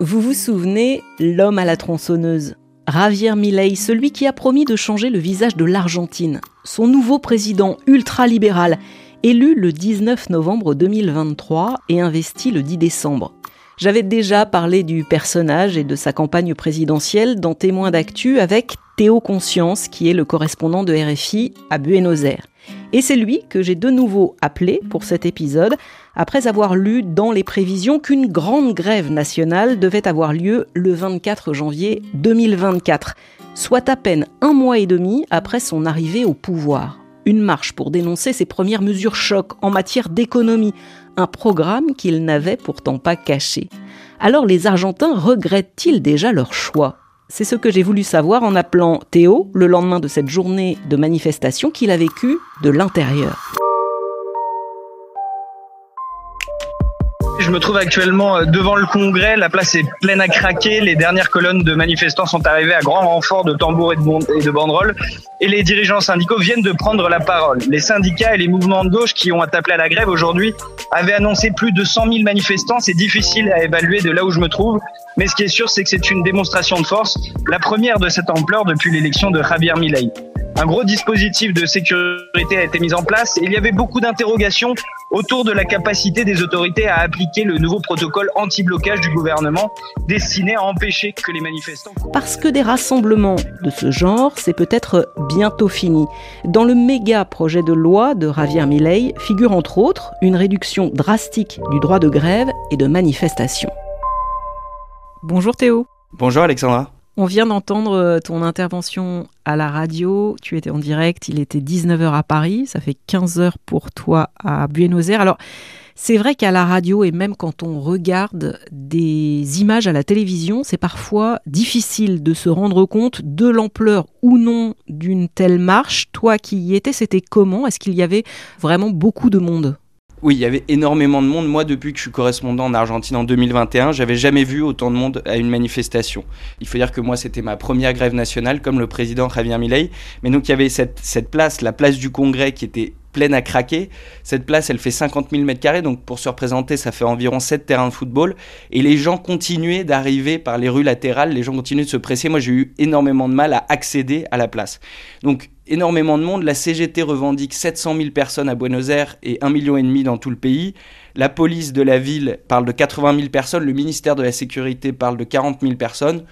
Vous vous souvenez, l'homme à la tronçonneuse? Javier Milei, celui qui a promis de changer le visage de l'Argentine, son nouveau président ultra-libéral, élu le 19 novembre 2023 et investi le 10 décembre. J'avais déjà parlé du personnage et de sa campagne présidentielle dans Témoins d'actu avec Théo Conscience, qui est le correspondant de RFI à Buenos Aires. Et c'est lui que j'ai de nouveau appelé pour cet épisode, après avoir lu dans les prévisions qu'une grande grève nationale devait avoir lieu le 24 janvier 2024, soit à peine un mois et demi après son arrivée au pouvoir. Une marche pour dénoncer ses premières mesures choc en matière d'économie, un programme qu'il n'avait pourtant pas caché. Alors les Argentins regrettent-ils déjà leur choix? C'est ce que j'ai voulu savoir en appelant Théo le lendemain de cette journée de manifestation qu'il a vécue de l'intérieur. Je me trouve actuellement euh, devant le Congrès. La place est pleine à craquer. Les dernières colonnes de manifestants sont arrivées à grand renfort de tambours et de banderoles. Et les dirigeants syndicaux viennent de prendre la parole. Les syndicats et les mouvements de gauche qui ont appelé à la grève aujourd'hui avaient annoncé plus de 100 000 manifestants. C'est difficile à évaluer de là où je me trouve. Mais ce qui est sûr, c'est que c'est une démonstration de force, la première de cette ampleur depuis l'élection de Javier Milei un gros dispositif de sécurité a été mis en place et il y avait beaucoup d'interrogations autour de la capacité des autorités à appliquer le nouveau protocole anti-blocage du gouvernement destiné à empêcher que les manifestants... Parce que des rassemblements de ce genre, c'est peut-être bientôt fini. Dans le méga projet de loi de Javier Milei figure entre autres une réduction drastique du droit de grève et de manifestation. Bonjour Théo. Bonjour Alexandra. On vient d'entendre euh, ton intervention à la radio. Tu étais en direct, il était 19h à Paris. Ça fait 15h pour toi à Buenos Aires. Alors, c'est vrai qu'à la radio et même quand on regarde des images à la télévision, c'est parfois difficile de se rendre compte de l'ampleur ou non d'une telle marche. Toi qui y étais, c'était comment? Est-ce qu'il y avait vraiment beaucoup de monde? Oui, il y avait énormément de monde. Moi, depuis que je suis correspondant en Argentine en 2021, j'avais jamais vu autant de monde à une manifestation. Il faut dire que moi, c'était ma première grève nationale, comme le président Javier Milei. Mais donc, il y avait cette, cette place, la place du Congrès, qui était pleine à craquer. Cette place, elle fait 50 000 mètres carrés, donc pour se représenter, ça fait environ 7 terrains de football. Et les gens continuaient d'arriver par les rues latérales, les gens continuaient de se presser. Moi, j'ai eu énormément de mal à accéder à la place. Donc, énormément de monde. La CGT revendique 700 000 personnes à Buenos Aires et 1,5 million dans tout le pays. La police de la ville parle de 80 000 personnes. Le ministère de la Sécurité parle de 40 000 personnes.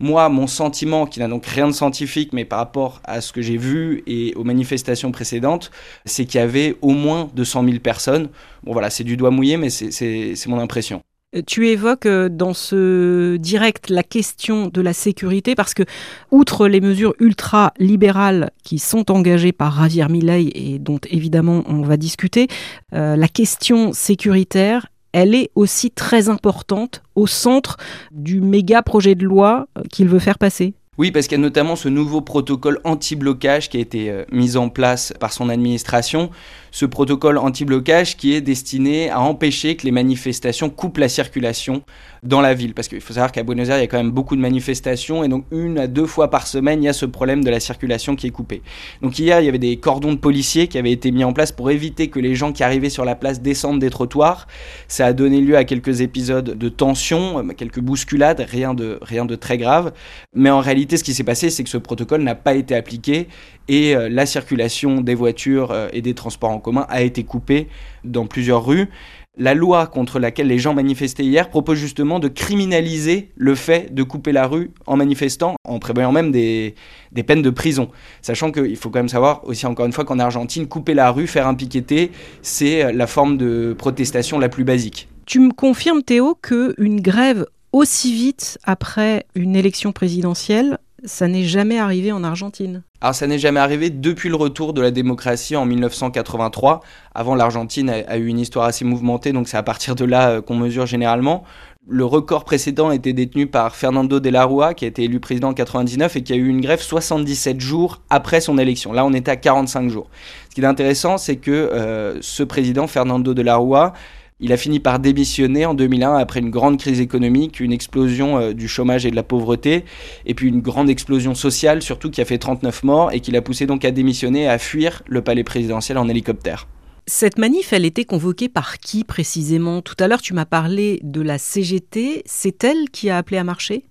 Moi, mon sentiment, qui n'a donc rien de scientifique, mais par rapport à ce que j'ai vu et aux manifestations précédentes, c'est qu'il y avait au moins 200 000 personnes. Bon voilà, c'est du doigt mouillé, mais c'est mon impression. Euh, tu évoques euh, dans ce direct la question de la sécurité parce que, outre les mesures ultra-libérales qui sont engagées par Javier Milei et dont évidemment on va discuter, euh, la question sécuritaire, elle est aussi très importante au centre du méga projet de loi qu'il veut faire passer. Oui, parce qu'il y a notamment ce nouveau protocole anti-blocage qui a été mis en place par son administration ce protocole anti-blocage qui est destiné à empêcher que les manifestations coupent la circulation dans la ville. Parce qu'il faut savoir qu'à Buenos Aires, il y a quand même beaucoup de manifestations et donc une à deux fois par semaine, il y a ce problème de la circulation qui est coupée. Donc hier, il y avait des cordons de policiers qui avaient été mis en place pour éviter que les gens qui arrivaient sur la place descendent des trottoirs. Ça a donné lieu à quelques épisodes de tension, euh, quelques bousculades, rien de, rien de très grave. Mais en réalité, ce qui s'est passé, c'est que ce protocole n'a pas été appliqué et euh, la circulation des voitures euh, et des transports en commun a été coupée dans plusieurs rues. La loi contre laquelle les gens manifestaient hier propose justement de criminaliser le fait de couper la rue en manifestant, en prévoyant même des, des peines de prison. Sachant qu'il faut quand même savoir aussi encore une fois qu'en Argentine, couper la rue, faire un piqueté, c'est la forme de protestation la plus basique. Tu me confirmes Théo qu'une grève aussi vite après une élection présidentielle, ça n'est jamais arrivé en Argentine. Alors ça n'est jamais arrivé depuis le retour de la démocratie en 1983. Avant, l'Argentine a, eu une histoire assez mouvementée, donc c'est à partir de là euh, qu'on mesure généralement. Le record précédent était détenu par Fernando de la Rua, qui a été élu président en 99 et qui a eu une grève 77 jours après son élection. Là, on était à 45 jours. Ce qui est intéressant, c'est que euh, ce président, Fernando de la Rua, il a fini par démissionner en 2001 après une grande crise économique, une explosion euh, du chômage et de la pauvreté, et puis une grande explosion sociale surtout qui a fait 39 morts et qui l'a poussé donc à démissionner et à fuir le palais présidentiel en hélicoptère. Cette manif, elle était convoquée par qui précisément? Tout à l'heure, tu m'as parlé de la CGT. C'est elle qui a appelé à marcher?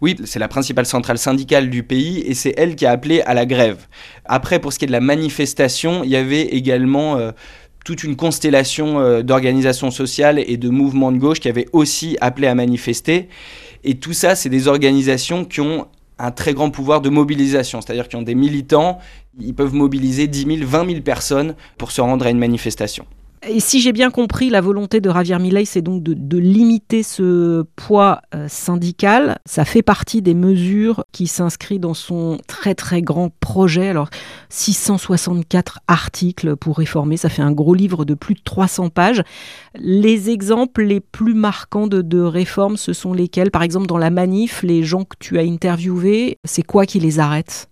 Oui, c'est la principale centrale syndicale du pays et c'est elle qui a appelé à la grève. Après, pour ce qui est de la manifestation, il y avait également euh, toute une constellation euh, d'organisations sociales et de mouvements de gauche qui avaient aussi appelé à manifester. Et tout ça, c'est des organisations qui ont un très grand pouvoir de mobilisation, c'est-à-dire qui ont des militants, ils peuvent mobiliser 10 000, 20 000 personnes pour se rendre à une manifestation. Et si j'ai bien compris, la volonté de Javier Milei, c'est donc de, limiter ce poids euh, syndical. Ça fait partie des mesures qui s'inscrivent dans son très très grand projet. Alors, 664 articles pour réformer, ça fait un gros livre de plus de 300 pages. Les exemples les plus marquants de, de réformes, ce sont lesquels? Par exemple, dans la manif, les gens que tu as interviewés, c'est quoi qui les arrête?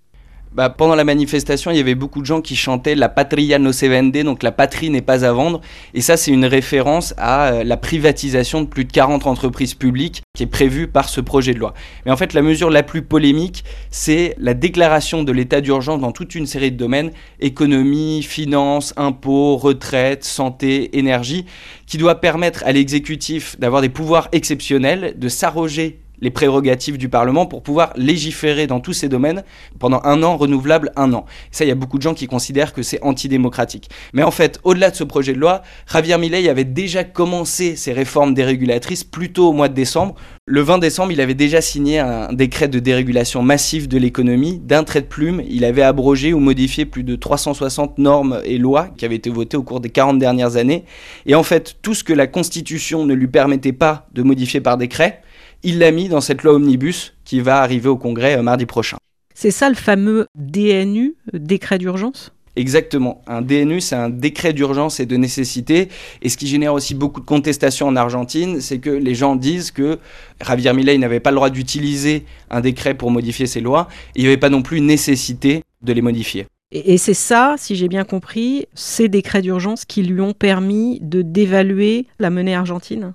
Bah, pendant la manifestation, il y avait beaucoup de gens qui chantaient La patria no se vende, donc la patrie n'est pas à vendre. Et ça, c'est une référence à euh, la privatisation de plus de 40 entreprises publiques qui est prévue par ce projet de loi. Mais en fait, la mesure la plus polémique, c'est la déclaration de l'état d'urgence dans toute une série de domaines économie, finance, impôts, retraite, santé, énergie qui doit permettre à l'exécutif d'avoir des pouvoirs exceptionnels, de s'arroger les prérogatives du Parlement pour pouvoir légiférer dans tous ces domaines pendant un an, renouvelable un an. ça, il y a beaucoup de gens qui considèrent que c'est antidémocratique. Mais en fait, au-delà de ce projet de loi, Javier Milei avait déjà commencé ses réformes dérégulatrices plus tôt au mois de décembre. Le 20 décembre, il avait déjà signé un décret de dérégulation massive de l'économie. D'un trait de plume, il avait abrogé ou modifié plus de 360 normes et lois qui avaient été votées au cours des 40 dernières années. Et en fait, tout ce que la Constitution ne lui permettait pas de modifier par décret, il l'a mis dans cette loi omnibus qui va arriver au Congrès euh, mardi prochain. C'est ça le fameux DNU, décret d'urgence? Exactement. Un DNU, c'est un décret d'urgence et de nécessité. Et ce qui génère aussi beaucoup de contestations en Argentine, c'est que les gens disent que Javier Milei n'avait pas le droit d'utiliser un décret pour modifier ses lois. Et il n'y avait pas non plus nécessité de les modifier. Et c'est ça, si j'ai bien compris, ces décrets d'urgence qui lui ont permis de dévaluer la monnaie argentine?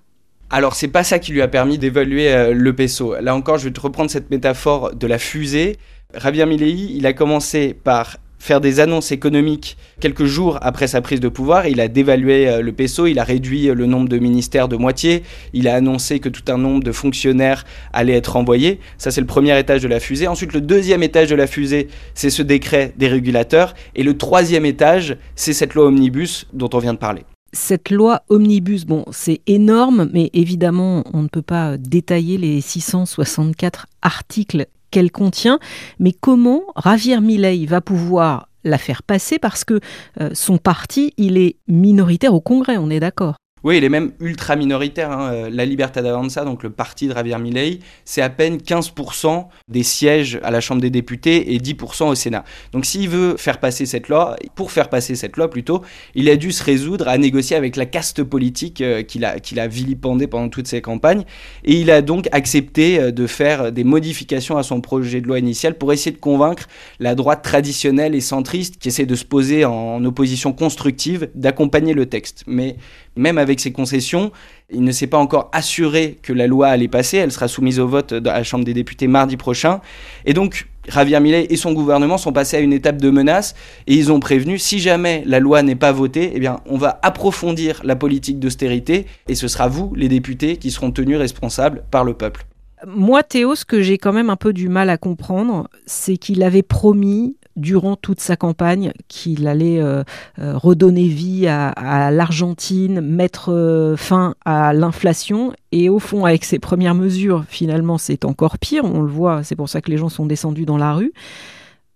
Alors c'est pas ça qui lui a permis d'évaluer euh, le peso. Là encore, je vais te reprendre cette métaphore de la fusée. Javier Milei, il a commencé par faire des annonces économiques quelques jours après sa prise de pouvoir. Il a dévalué euh, le peso, il a réduit euh, le nombre de ministères de moitié, il a annoncé que tout un nombre de fonctionnaires allaient être envoyés. Ça, c'est le premier étage de la fusée. Ensuite, le deuxième étage de la fusée, c'est ce décret des régulateurs. Et le troisième étage, c'est cette loi omnibus dont on vient de parler cette loi omnibus, bon, c'est énorme, mais évidemment, on ne peut pas détailler les 664 articles qu'elle contient. Mais comment Javier Milei va pouvoir la faire passer? Parce que euh, son parti, il est minoritaire au Congrès, on est d'accord oui, il est même ultra minoritaire. Hein. Euh, la Libertad Avanza, donc le parti de Javier Milei, c'est à peine 15% des sièges à la Chambre des députés et 10% au Sénat. Donc s'il veut faire passer cette loi, pour faire passer cette loi plutôt, il a dû se résoudre à négocier avec la caste politique euh, qu'il a, qu'il a vilipendée pendant toutes ses campagnes. Et il a donc accepté euh, de faire des modifications à son projet de loi initial pour essayer de convaincre la droite traditionnelle et centriste qui essaie de se poser en opposition constructive d'accompagner le texte. Mais même avec ses concessions, il ne s'est pas encore assuré que la loi allait passer. Elle sera soumise au vote à la Chambre des députés mardi prochain. Et donc, Javier Milei et son gouvernement sont passés à une étape de menace et ils ont prévenu si jamais la loi n'est pas votée, eh bien, on va approfondir la politique d'austérité et ce sera vous, les députés, qui seront tenus responsables par le peuple. Moi, Théo, ce que j'ai quand même un peu du mal à comprendre, c'est qu'il avait promis durant toute sa campagne qu'il allait euh, euh, redonner vie à, l'Argentine, mettre euh, fin à l'inflation. Et au fond, avec ses premières mesures, finalement, c'est encore pire. On le voit, c'est pour ça que les gens sont descendus dans la rue.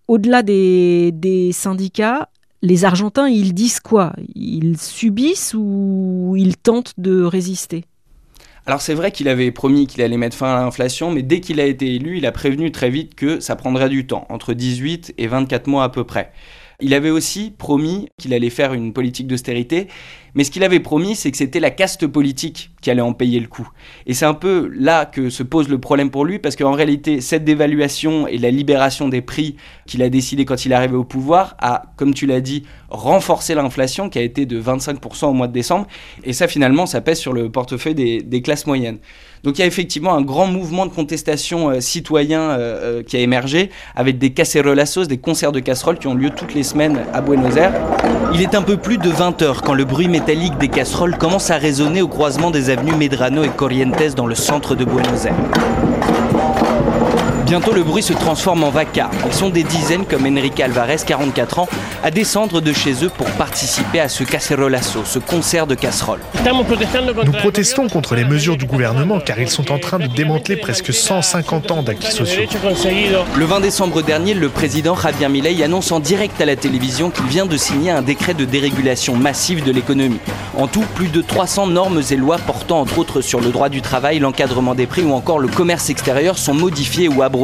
Au-delà des, des syndicats, les Argentins, ils disent quoi? Ils subissent ou ils tentent de résister? Alors c'est vrai qu'il avait promis qu'il allait mettre fin à l'inflation, mais dès qu'il a été élu, il a prévenu très vite que ça prendrait du temps, entre 18 et 24 mois à peu près. Il avait aussi promis qu'il allait faire une politique d'austérité, Mais ce qu'il avait promis, c'est que c'était la caste politique qui allait en payer le coup. Et c'est un peu là que se pose le problème pour lui, parce qu'en réalité, cette dévaluation et la libération des prix qu'il a décidé quand il est arrivé au pouvoir a, comme tu l'as dit, renforcé l'inflation qui a été de 25% au mois de décembre. Et ça, finalement, ça pèse sur le portefeuille des, des classes moyennes. Donc il y a effectivement un grand mouvement de contestation euh, citoyen euh, euh, qui a émergé avec des cacerolazos, des concerts de casseroles qui ont lieu toutes les semaines à Buenos Aires. Il est un peu plus de 20 heures quand le bruit métallique des casseroles commence à résonner au croisement des avenues Medrano et Corrientes dans le centre de Buenos Aires. Bientôt, le bruit se transforme en vacarme. Ils sont des dizaines, comme Enrique Alvarez, 44 ans, à descendre de chez eux pour participer à ce cacerolazo, ce concert de casseroles. Nous protestons contre les mesures du gouvernement car ils sont en train de démanteler presque 150 ans d'acquis sociaux. Le 20 décembre dernier, le président Javier Milei annonce en direct à la télévision qu'il vient de signer un décret de dérégulation massive de l'économie. En tout, plus de 300 normes et lois portant entre autres sur le droit du travail, l'encadrement des prix ou encore le commerce extérieur sont modifiées ou abrogées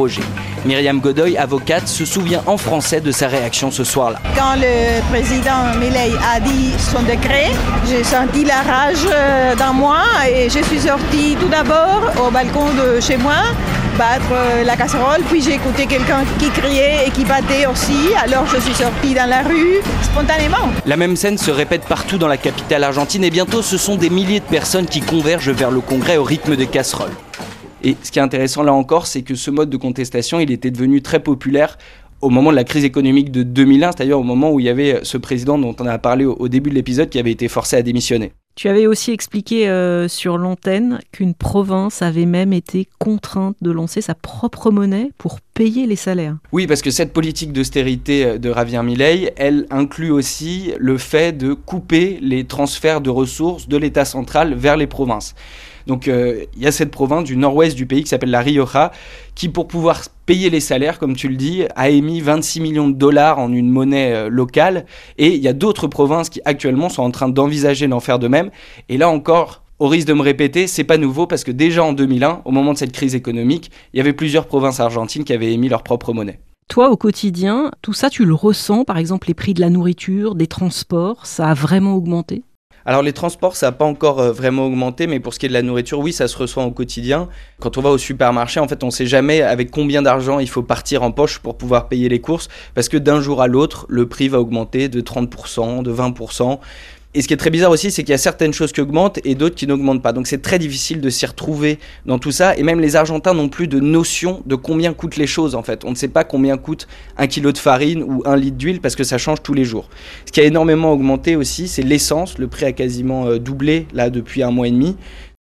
Myriam Godoy, avocate, se souvient en français de sa réaction ce soir-là. Quand le président Milei a dit son décret, j'ai senti la rage euh, dans moi et je suis sortie tout d'abord au balcon de chez moi battre euh, la casserole, puis j'ai écouté quelqu'un qui criait et qui battait aussi, alors je suis sortie dans la rue spontanément. La même scène se répète partout dans la capitale argentine et bientôt ce sont des milliers de personnes qui convergent vers le Congrès au rythme des casseroles. Et ce qui est intéressant là encore, c'est que ce mode de contestation, il était devenu très populaire au moment de la crise économique de 2001, c'est-à-dire au moment où il y avait ce président dont on a parlé au, début de l'épisode qui avait été forcé à démissionner. Tu avais aussi expliqué euh, sur l'antenne qu'une province avait même été contrainte de lancer sa propre monnaie pour payer les salaires. Oui, parce que cette politique d'austérité euh, de Javier Milei, elle inclut aussi le fait de couper les transferts de ressources de l'État central vers les provinces. Donc euh, il y a cette province du nord-ouest du pays qui s'appelle la Rioja, qui pour pouvoir payer les salaires, comme tu le dis, a émis 26 millions de dollars en une monnaie euh, locale. Et il y a d'autres provinces qui actuellement sont en train d'envisager d'en faire de même. Et là encore, au risque de me répéter, c'est pas nouveau parce que déjà en 2001, au moment de cette crise économique, il y avait plusieurs provinces argentines qui avaient émis leur propre monnaie. Toi, au quotidien, tout ça, tu le ressens, par exemple les prix de la nourriture, des transports, ça a vraiment augmenté? Alors les transports, ça n'a pas encore euh, vraiment augmenté, mais pour ce qui est de la nourriture, oui, ça se ressent au quotidien. Quand on va au supermarché, en fait, on ne sait jamais avec combien d'argent il faut partir en poche pour pouvoir payer les courses, parce que d'un jour à l'autre, le prix va augmenter de 30%, de 20%. Et ce qui est très bizarre aussi, c'est qu'il y a certaines choses qui augmentent et d'autres qui n'augmentent pas. Donc c'est très difficile de s'y retrouver dans tout ça. Et même les Argentins n'ont plus de notion de combien coûtent les choses en fait. On ne sait pas combien coûte un kilo de farine ou un litre d'huile parce que ça change tous les jours. Ce qui a énormément augmenté aussi, c'est l'essence. Le prix a quasiment euh, doublé là depuis un mois et demi.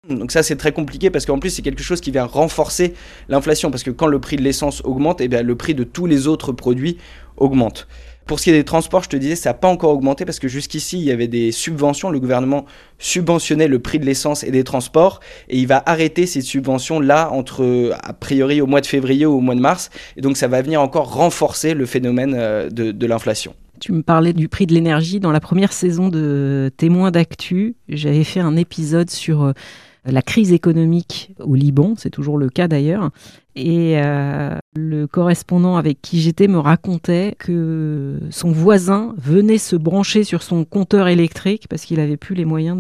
Donc ça c'est très compliqué parce qu'en plus c'est quelque chose qui vient renforcer l'inflation parce que quand le prix de l'essence augmente, et eh bien le prix de tous les autres produits augmente. Pour ce qui est des transports, je te disais, ça n'a pas encore augmenté parce que jusqu'ici, il y avait des subventions. Le gouvernement subventionnait le prix de l'essence et des transports et il va arrêter ces subventions-là entre, a priori, au mois de février ou au mois de mars. Et donc, ça va venir encore renforcer le phénomène euh, de, de l'inflation. Tu me parlais du prix de l'énergie. Dans la première saison de Témoins d'actu, j'avais fait un épisode sur euh, la crise économique au Liban, c'est toujours le cas d'ailleurs. Et euh, le correspondant avec qui j'étais me racontait que son voisin venait se brancher sur son compteur électrique parce qu'il n'avait plus les moyens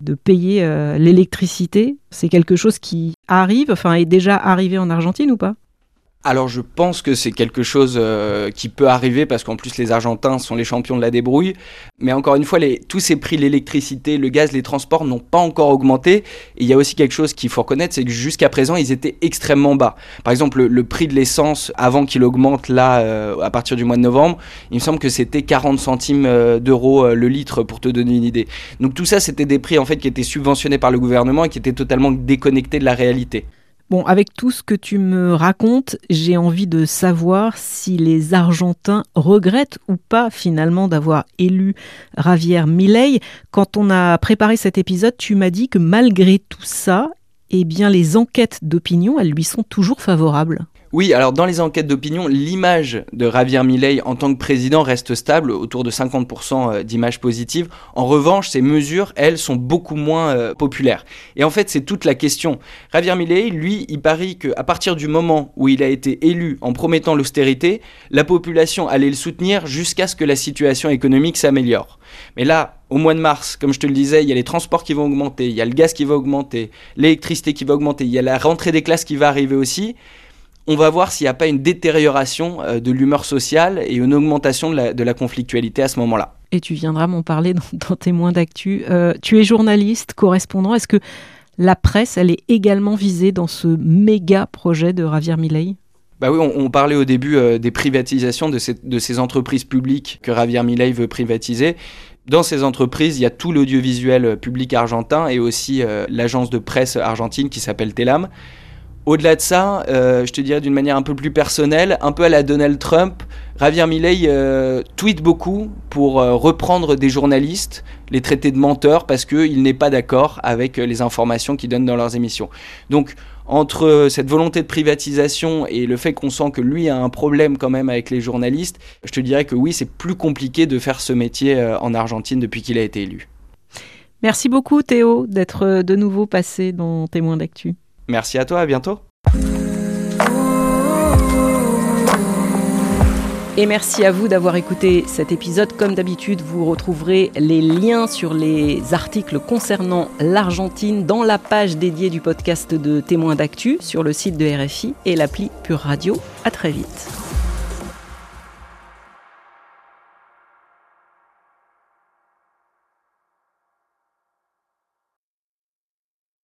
de, payer euh, l'électricité. C'est quelque chose qui arrive, enfin est déjà arrivé en Argentine ou pas? Alors je pense que c'est quelque chose euh, qui peut arriver parce qu'en plus les Argentins sont les champions de la débrouille. Mais encore une fois, les, tous ces prix, l'électricité, le gaz, les transports n'ont pas encore augmenté. Et il y a aussi quelque chose qu'il faut reconnaître, c'est que jusqu'à présent ils étaient extrêmement bas. Par exemple, le, prix de l'essence avant qu'il augmente là euh, à partir du mois de novembre, il me semble que c'était 40 centimes euh, d'euros le litre pour te donner une idée. Donc tout ça, c'était des prix en fait qui étaient subventionnés par le gouvernement et qui étaient totalement déconnectés de la réalité. Bon, avec tout ce que tu me racontes, j'ai envie de savoir si les Argentins regrettent ou pas finalement d'avoir élu Javier Milei. Quand on a préparé cet épisode, tu m'as dit que malgré tout ça, eh bien les enquêtes d'opinion, elles lui sont toujours favorables. Oui, alors dans les enquêtes d'opinion, l'image de Javier Milei en tant que président reste stable, autour de 50% euh, d'images positives. En revanche, ces mesures, elles, sont beaucoup moins euh, populaires. Et en fait, c'est toute la question. Javier Milei, lui, il parie qu'à partir du moment où il a été élu en promettant l'austérité, la population allait le soutenir jusqu'à ce que la situation économique s'améliore. Mais là, au mois de mars, comme je te le disais, il y a les transports qui vont augmenter, il y a le gaz qui va augmenter, l'électricité qui va augmenter, il y a la rentrée des classes qui va arriver aussi on va voir s'il n'y a pas une détérioration euh, de l'humeur sociale et une augmentation de la, conflictualité à ce moment-là. Et tu viendras m'en parler dans, Témoins d'actu. Euh, tu es journaliste, correspondant. Est-ce que la presse, elle est également visée dans ce méga projet de Javier Milei? Bah oui, on, parlait au début euh, des privatisations de ces, entreprises publiques que Javier Milei veut privatiser. Dans ces entreprises, il y a tout l'audiovisuel public argentin et aussi l'agence de presse argentine qui s'appelle Telam. Au-delà de ça, euh, je te dirais d'une manière un peu plus personnelle, un peu à la Donald Trump, Javier Milei euh, tweet beaucoup pour euh, reprendre des journalistes, les traiter de menteurs parce qu'il n'est pas d'accord avec les informations qu'ils donnent dans leurs émissions. Donc, entre cette volonté de privatisation et le fait qu'on sent que lui a un problème quand même avec les journalistes, je te dirais que oui, c'est plus compliqué de faire ce métier en Argentine depuis qu'il a été élu. Merci beaucoup Théo d'être de nouveau passé dans Témoins d'actu. Merci à toi, à bientôt. Et merci à vous d'avoir écouté cet épisode. Comme d'habitude, vous retrouverez les liens sur les articles concernant l'Argentine dans la page dédiée du podcast de Témoins d'actu sur le site de RFI et l'appli Pure Radio. À très vite.